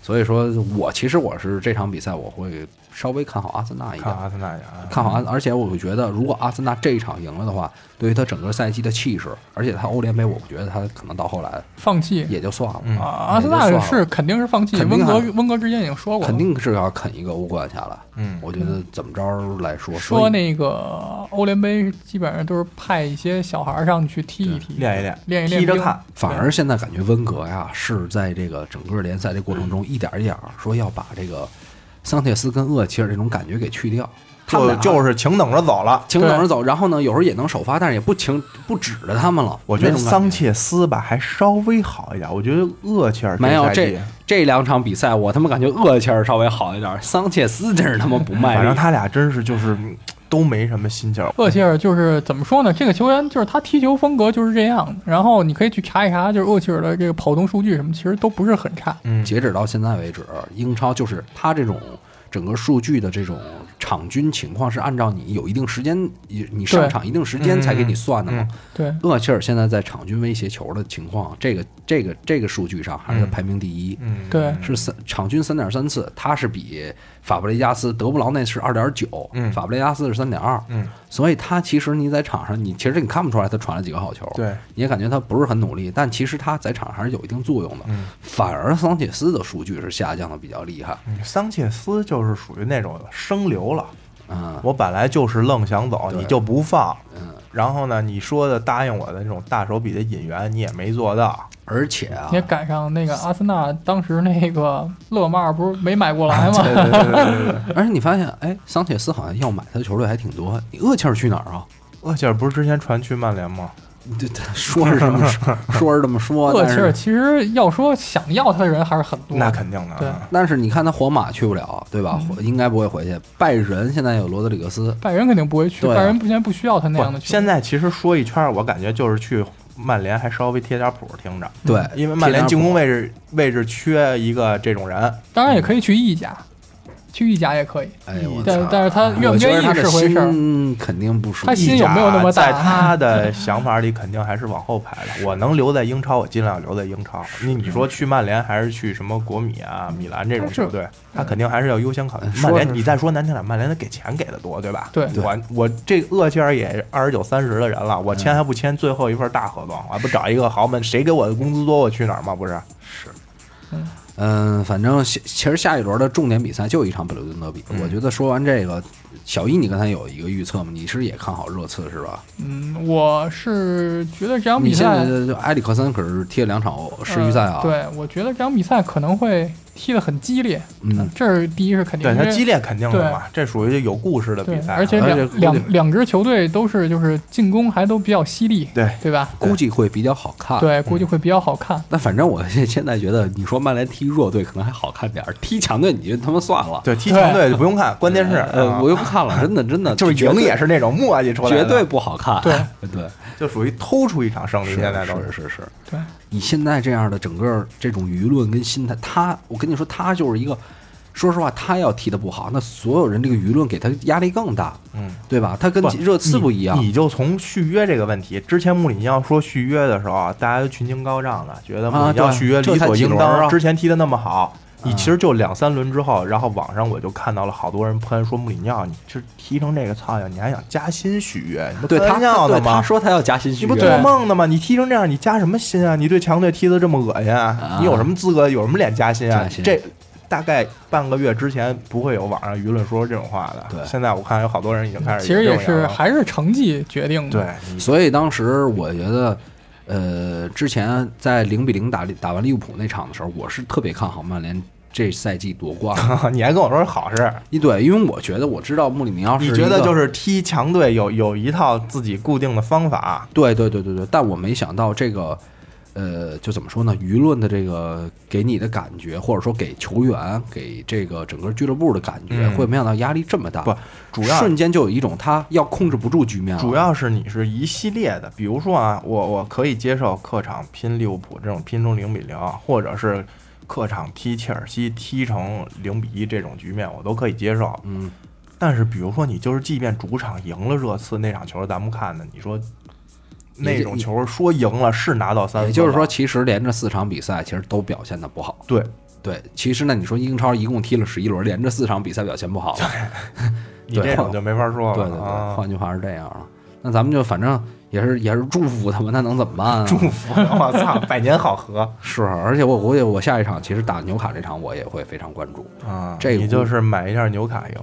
所以说我其实我是这场比赛我会稍微看好阿森纳一点看。阿森纳一下啊，看好阿，而且我会觉得，如果阿森纳这一场赢了的话，对于他整个赛季的气势，而且他欧联杯，我觉得他可能到后来放弃也就算了，嗯啊，阿森纳是肯定是放弃。温格温格之前已经说过，肯定是要啃一个欧冠下来。嗯，我觉得怎么着来说，说那个欧联杯基本上都是派一些小孩儿上去踢一踢，练一练，练一练踢着看。反而现在感觉温格呀是在这个整个联赛的过程中一点一点儿说要把这个桑切斯跟厄齐尔这种感觉给去掉，他们俩就就是请等着走了。请等着走，然后呢，有时候也能首发，但是也不请不指着他们了。我觉得桑切斯吧还稍微好一点，我觉得厄齐尔没有这这两场比赛，我他妈感觉厄齐尔稍微好一点，桑切斯真是他妈不卖力。反正他俩真是就是嗯都没什么心气儿。厄齐尔就是怎么说呢？这个球员就是他踢球风格就是这样。然后你可以去查一查，就是厄齐尔的这个跑动数据什么，其实都不是很差。嗯，截止到现在为止，英超就是他这种整个数据的这种场均情况是按照你有一定时间，你你上场一定时间才给你算的嘛。对，厄齐尔现在在场均威胁球的情况，这个这个这个数据上还是排名第一。嗯，对是三场均三点三次，他是比法布雷加斯、德布劳内是二点九，嗯法布雷加斯是三点二，嗯，所以他其实你在场上，你其实你看不出来他传了几个好球，对，你也感觉他不是很努力，但其实他在场上还是有一定作用的。嗯反而桑切斯的数据是下降的比较厉害，嗯桑切斯就是属于那种生流了。嗯我本来就是愣想走，你就不放。嗯，然后呢，你说的答应我的那种大手笔的引援，你也没做到。而且啊也，赶上那个阿森纳当时那个勒马尔不是没买过来吗？对对对对对对。而且你发现，哎，桑切斯好像要买他的球队还挺多，你厄齐尔去哪儿啊？厄齐尔不是之前传去曼联吗？对对，说是这么说，说是这么说，厄齐尔其实要说想要他的人还是很多。那肯定的。对但是你看他皇马去不了，对吧？嗯应该不会回去。拜仁现在有罗德里格斯，拜仁肯定不会去，啊拜仁现在不需要他那样的，球员。现在其实说一圈，我感觉就是去曼联还稍微贴点谱，听着，对，因为曼联进攻位置位置缺一个这种人。当然也可以去意甲，去意甲也可以。哎我操但但是他愿我不愿意觉得他的是回事儿。肯定不舒服他。心有没有那么大在他的想法里，肯定还是往后排的。(laughs) 我能留在英超，我尽量留在英超。你你说去曼联还是去什么国米啊、米兰这种球队，他肯定还是要优先考虑。曼联，你再说难听点，曼联他给钱给的多，对吧？对我我这厄齐尔也二十九三十的人了，我签还不签最后一份大合同？我还不找一个豪门？谁给我的工资多，我去哪儿吗？不是是？嗯，反正下其实下一轮的重点比赛就一场本伦敦德比。嗯我觉得说完这个，小一你刚才有一个预测吗？你是也看好热刺是吧？嗯，我是觉得这场比你现在赛就就埃里克森可是踢了两场世预赛啊。呃，对，我觉得这场比赛可能会踢得很激烈。嗯，这是第一是肯定，对他激烈肯定的嘛，这属于有故事的比，赛。啊而且两而且两两支球队都是就是进攻还都比较犀利，对对吧？估计会比较好看。。对，估计会比较好看。那反正我现现在觉得，你说曼联踢弱队可能还好看点儿，踢强队你就他妈算了。对踢强队就不用看，关键是呃，啊我看了，真的真的 (laughs) 就是赢也是那种磨叽出来的，绝对不好看。对 (laughs) 对，就属于偷出一场胜利。是现在都是是是，对，你现在这样的整个这种舆论跟心态，他我跟你说，他就是一个，说实话，他要踢得不好，那所有人这个舆论给他压力更大，嗯，对吧？他跟热刺不一样你，你就从续约这个问题，之前穆里尼奥说续约的时候啊，大家都群情高涨的，觉得穆里尼奥理所应当。之前踢的那么好，你啊其实就两三轮之后，然后网上我就看到了好多人喷说穆里尼奥，你这踢成这个操样，你还想加薪续约？你不对他开玩笑对他的吗？说他要加薪续约，你不做梦呢吗？你踢成这样，你加什么薪啊？你对强队踢得这么恶心啊？你有什么资格，有什么脸加薪啊这大概半个月之前不会有网上舆论说这种话的。对现在我看有好多人已经开始其实也是还是成绩决定的。对，所以当时我觉得，呃，之前在零比零打打完利物浦那场的时候，我是特别看好曼联这赛季夺冠。(laughs) 你还跟我说是好事，一对，因为我觉得我知道穆里尼奥是你觉得就是踢强队有有一套自己固定的方法，对对对对对，但我没想到这个，呃，就怎么说呢？舆论的这个给你的感觉，或者说给球员、给这个整个俱乐部的感觉，嗯会没想到压力这么大。不，主要瞬间就有一种他要控制不住局面了。主要是你是一系列的，比如说啊，我我可以接受客场拼利物浦这种拼成零比零，或者是客场踢切尔西踢成零比一这种局面，我都可以接受。嗯，但是比如说你就是即便主场赢了热刺那场球，咱们看的，你说那种球说赢了是拿到三分，也就是说，其实连着四场比赛，其实都表现的不好。对，对，其实呢，你说英超一共踢了十一轮，连着四场比赛表现不好了，你这种就没法说了。对对对，啊换句话是这样了。那咱们就反正也是也是祝福他们，那能怎么办啊？祝福，我操，百年好合 (laughs) 是，而且我估计我下一场其实打纽卡这场我也会非常关注。啊！这个你就是买一下纽卡赢，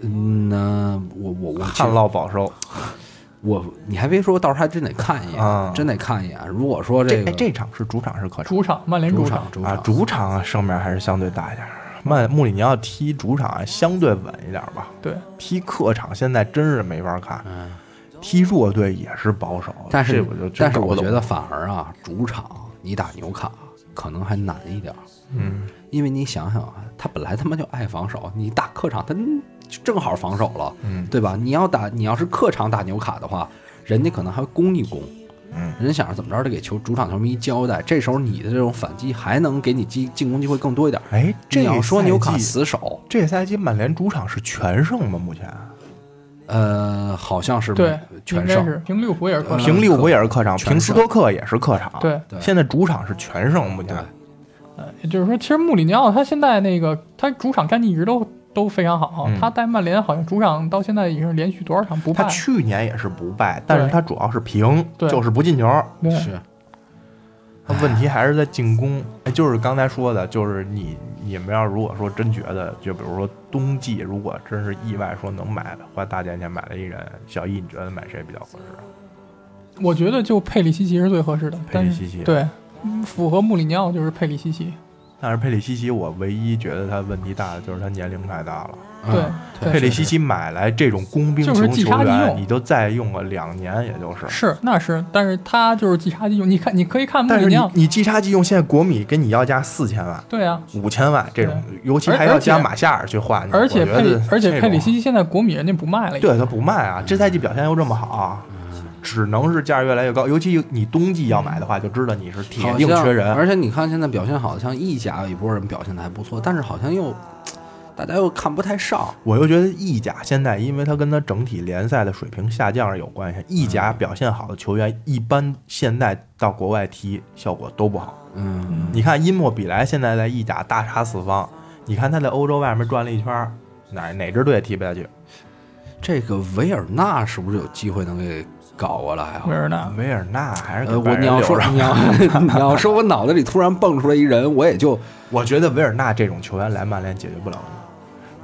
嗯，那我我我旱涝保收。(laughs) 我你还别说，到时候还真得看一眼，啊真得看一眼。如果说个这哎这场是主场是客场主场曼联主场，主啊？主场啊胜面还是相对大一点儿。曼穆里尼奥踢主场啊相对稳一点儿吧，对，踢客场现在真是没法看，嗯，踢弱队也是保守。但是我就真但是搞不我觉得反而啊，主场你打纽卡可能还难一点儿，嗯，因为你想想啊，他本来他妈就爱防守，你打客场他就正好防守了，嗯。对吧？你要打你要是客场打纽卡的话，人家可能还会攻一攻。嗯，人家想着怎么着得给球主场球迷一交代，这时候你的这种反击还能给你进进攻机会更多一点。哎，这你要说纽卡死守，这赛季曼联主场是全胜吗？目前？呃，好像是对，全胜，平利物浦也是客嗯场，平利物浦也是客场，平斯托克也是客场。对，对。现在主场是全胜，目前。呃，也就是说，其实穆里尼奥他现在那个他主场战绩一直都都非常好，嗯。他带曼联好像主场到现在已经是连续多少场不败。他，去年也是不败，但是他主要是平，就是不进球。对。是。他问题还是在进攻，哎，就是刚才说的，就是你你们要如果说真觉得，就比如说冬季，如果真是意外说能买花大价钱买了一人，小易你觉得买谁比较合适？我觉得就佩里西奇是最合适的，佩里西奇。，对，嗯符合穆里尼奥就是佩里西奇，但是佩里西奇我唯一觉得他问题大的就是他年龄太大了。对嗯佩里西奇买来这种工兵就是即型球员，你就再用个两年，也就是。是那是，但是他就是即插即用，你看你可以看穆但是你里尼奥，你即插即用，现在国米跟你要价四千万、对啊，五千万这种，尤其而还要加马夏尔去换，而且佩而且佩里西奇现在国米人家不卖了，对他不卖啊，这赛季表现又这么好，只能是价越来越高。尤其你冬季要买的话，就知道你是铁定缺人。而且你看现在表现好的，像意甲有一波人表现的还不错，但是好像又大家又看不太上。我又觉得意甲现在，因为它跟它整体联赛的水平下降是有关系。意甲表现好的球员，一般现在到国外踢效果都不好。嗯，你看因莫比莱现在在意甲大杀四方，你看他在欧洲外面转了一圈，哪哪支队也踢不下去。这个维尔纳是不是有机会能给搞过来啊维？尔纳，维尔纳还是给呃，我你要说着你要 (laughs) 你要说我脑子里突然蹦出来一人，我也就 (laughs) 我觉得维尔纳这种球员来曼联解决不了问题。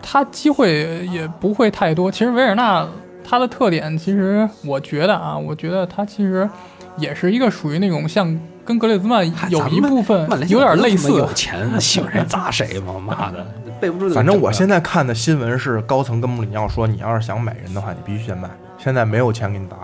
他机会也不会太多。其实维尔纳他的特点，其实我觉得啊，我觉得他其实也是一个属于那种像跟格列兹曼有一部分曼联有点类似有钱，(laughs) 喜欢谁砸谁嘛，妈的，背不住就反正我现在看的新闻是，高层跟穆里尼奥说，你要是想买人的话，你必须先卖。现在没有钱给你砸，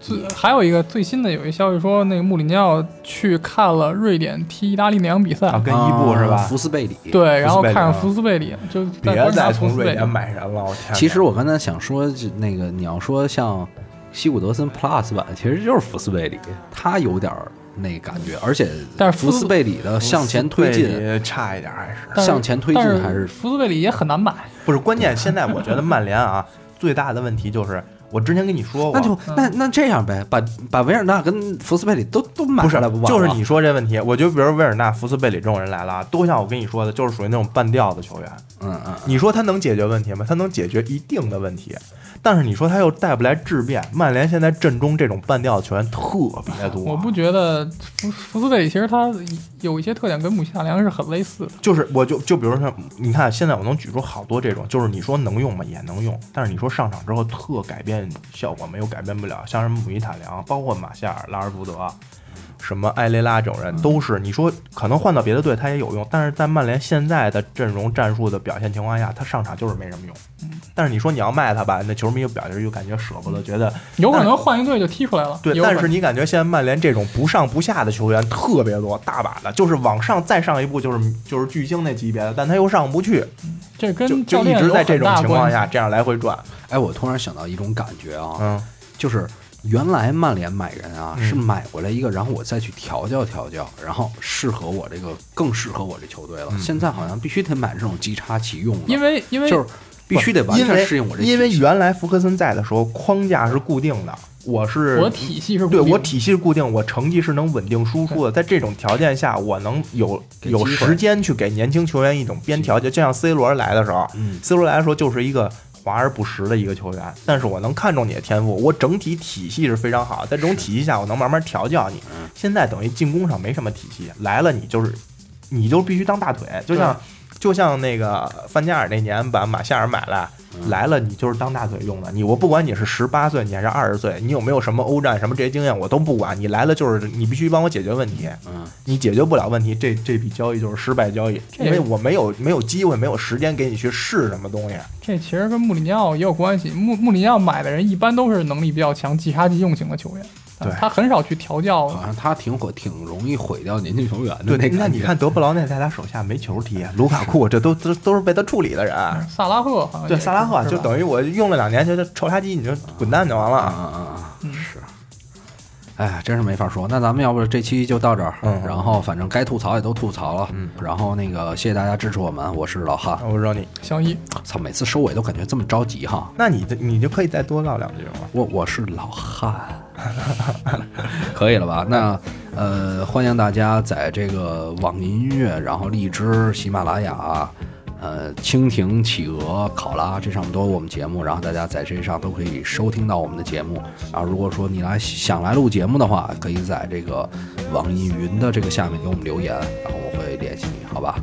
最还有一个最新的有一消息说，那个穆里尼奥去看了瑞典踢意大利那场比赛，啊，跟伊布是吧？福斯贝里。对，然后看上福斯贝里，就在别再从瑞典买人了，我天！其实我刚才想说，就那个你要说像西古德森 Plus 版，其实就是福斯贝里，他有点儿那感觉，而且但是福斯贝里的向前推进，差一点还是向前推进还是福斯贝里也很难买，不是关键？现在我觉得曼联啊，最大的问题就是我之前跟你说过，那就那那这样呗，把把维尔纳跟福斯贝里都都买来不完就是你说这问题，我觉得比如维尔纳、福斯贝里这种人来了啊，都像我跟你说的，就是属于那种半吊子球员。嗯嗯，你说他能解决问题吗？他能解决一定的问题，但是你说他又带不来质变。曼联现在阵中这种半吊子球员特别多，我不觉得福福斯贝里其实他有一些特点跟姆希塔良是很类似的。就是我就就比如说，你看现在我能举出好多这种，就是你说能用吗？也能用，但是你说上场之后特改变效果没有改变不了，像什么姆伊塔良，包括马夏尔、拉尔福德。什么埃雷拉这种人都是，你说可能换到别的队他也有用，但是在曼联现在的阵容战术的表现情况下，他上场就是没什么用。但是你说你要卖他吧，那球迷又表现又感觉舍不得，觉得有可能换一队就踢出来了。对，但是你感觉现在曼联这种不上不下的球员特别多，大把的，就是往上再上一步就是就是巨星那级别的，但他又上不去，这跟就就一教练有直在这种情况下这样来回转。哎，我突然想到一种感觉啊，嗯，就是原来曼联买人啊，嗯是买回来一个，然后我再去调教调教，然后适合我这个更适合我这球队了。嗯现在好像必须得买这种即插即用的，因为因为就是必须得完全适应我这体系。因为原来福克森在的时候框架是固定的，我是我体系是固定的对我体系是固定，我成绩是能稳定输出的。在这种条件下，我能有有时间去给年轻球员一种边调节。就像 C 罗来的时候嗯，C 罗来的时候就是一个华而不实的一个球员，但是我能看中你的天赋，我整体体系是非常好，在这种体系下，我能慢慢调教你。嗯现在等于进攻上没什么体系，来了你就是你就必须当大腿，就像就像那个范加尔那年把马夏尔买来。嗯来了，你就是当大嘴用的。你我不管你是十八岁，你还是二十岁，你有没有什么欧战什么这些经验，我都不管。你来了就是你必须帮我解决问题。嗯，你解决不了问题，这这笔交易就是失败交易，因为我没有没有机会，没有时间给你去试什么东西。这其实跟穆里尼奥也有关系。穆穆里尼奥买的人一般都是能力比较强、即插即用型的球员，对他很少去调教好像他挺毁，挺容易毁掉年轻球员的对，那你看德布劳内在他手下没球踢，卢卡库 (laughs) 这都都都是被他处理的人。萨拉赫对，萨拉赫就等于我用了两年，就臭垃圾，你就滚蛋就完了。啊啊啊！嗯是，哎呀，真是没法说。那咱们要不这期就到这儿，嗯然后反正该吐槽也都吐槽了，嗯然后那个谢谢大家支持我们，我是老哈。我说你，小一，操，每次收尾都感觉这么着急哈。那你就你就可以再多唠两句吗。我我是老汉，可以了吧？那呃，欢迎大家在这个网易音乐，然后荔枝、喜马拉雅、呃蜻蜓、企鹅、考拉这上面都有我们节目，然后大家在这上都可以收听到我们的节目。然后如果说你来想来录节目的话，可以在这个网易云的这个下面给我们留言，然后我会联系你，好吧？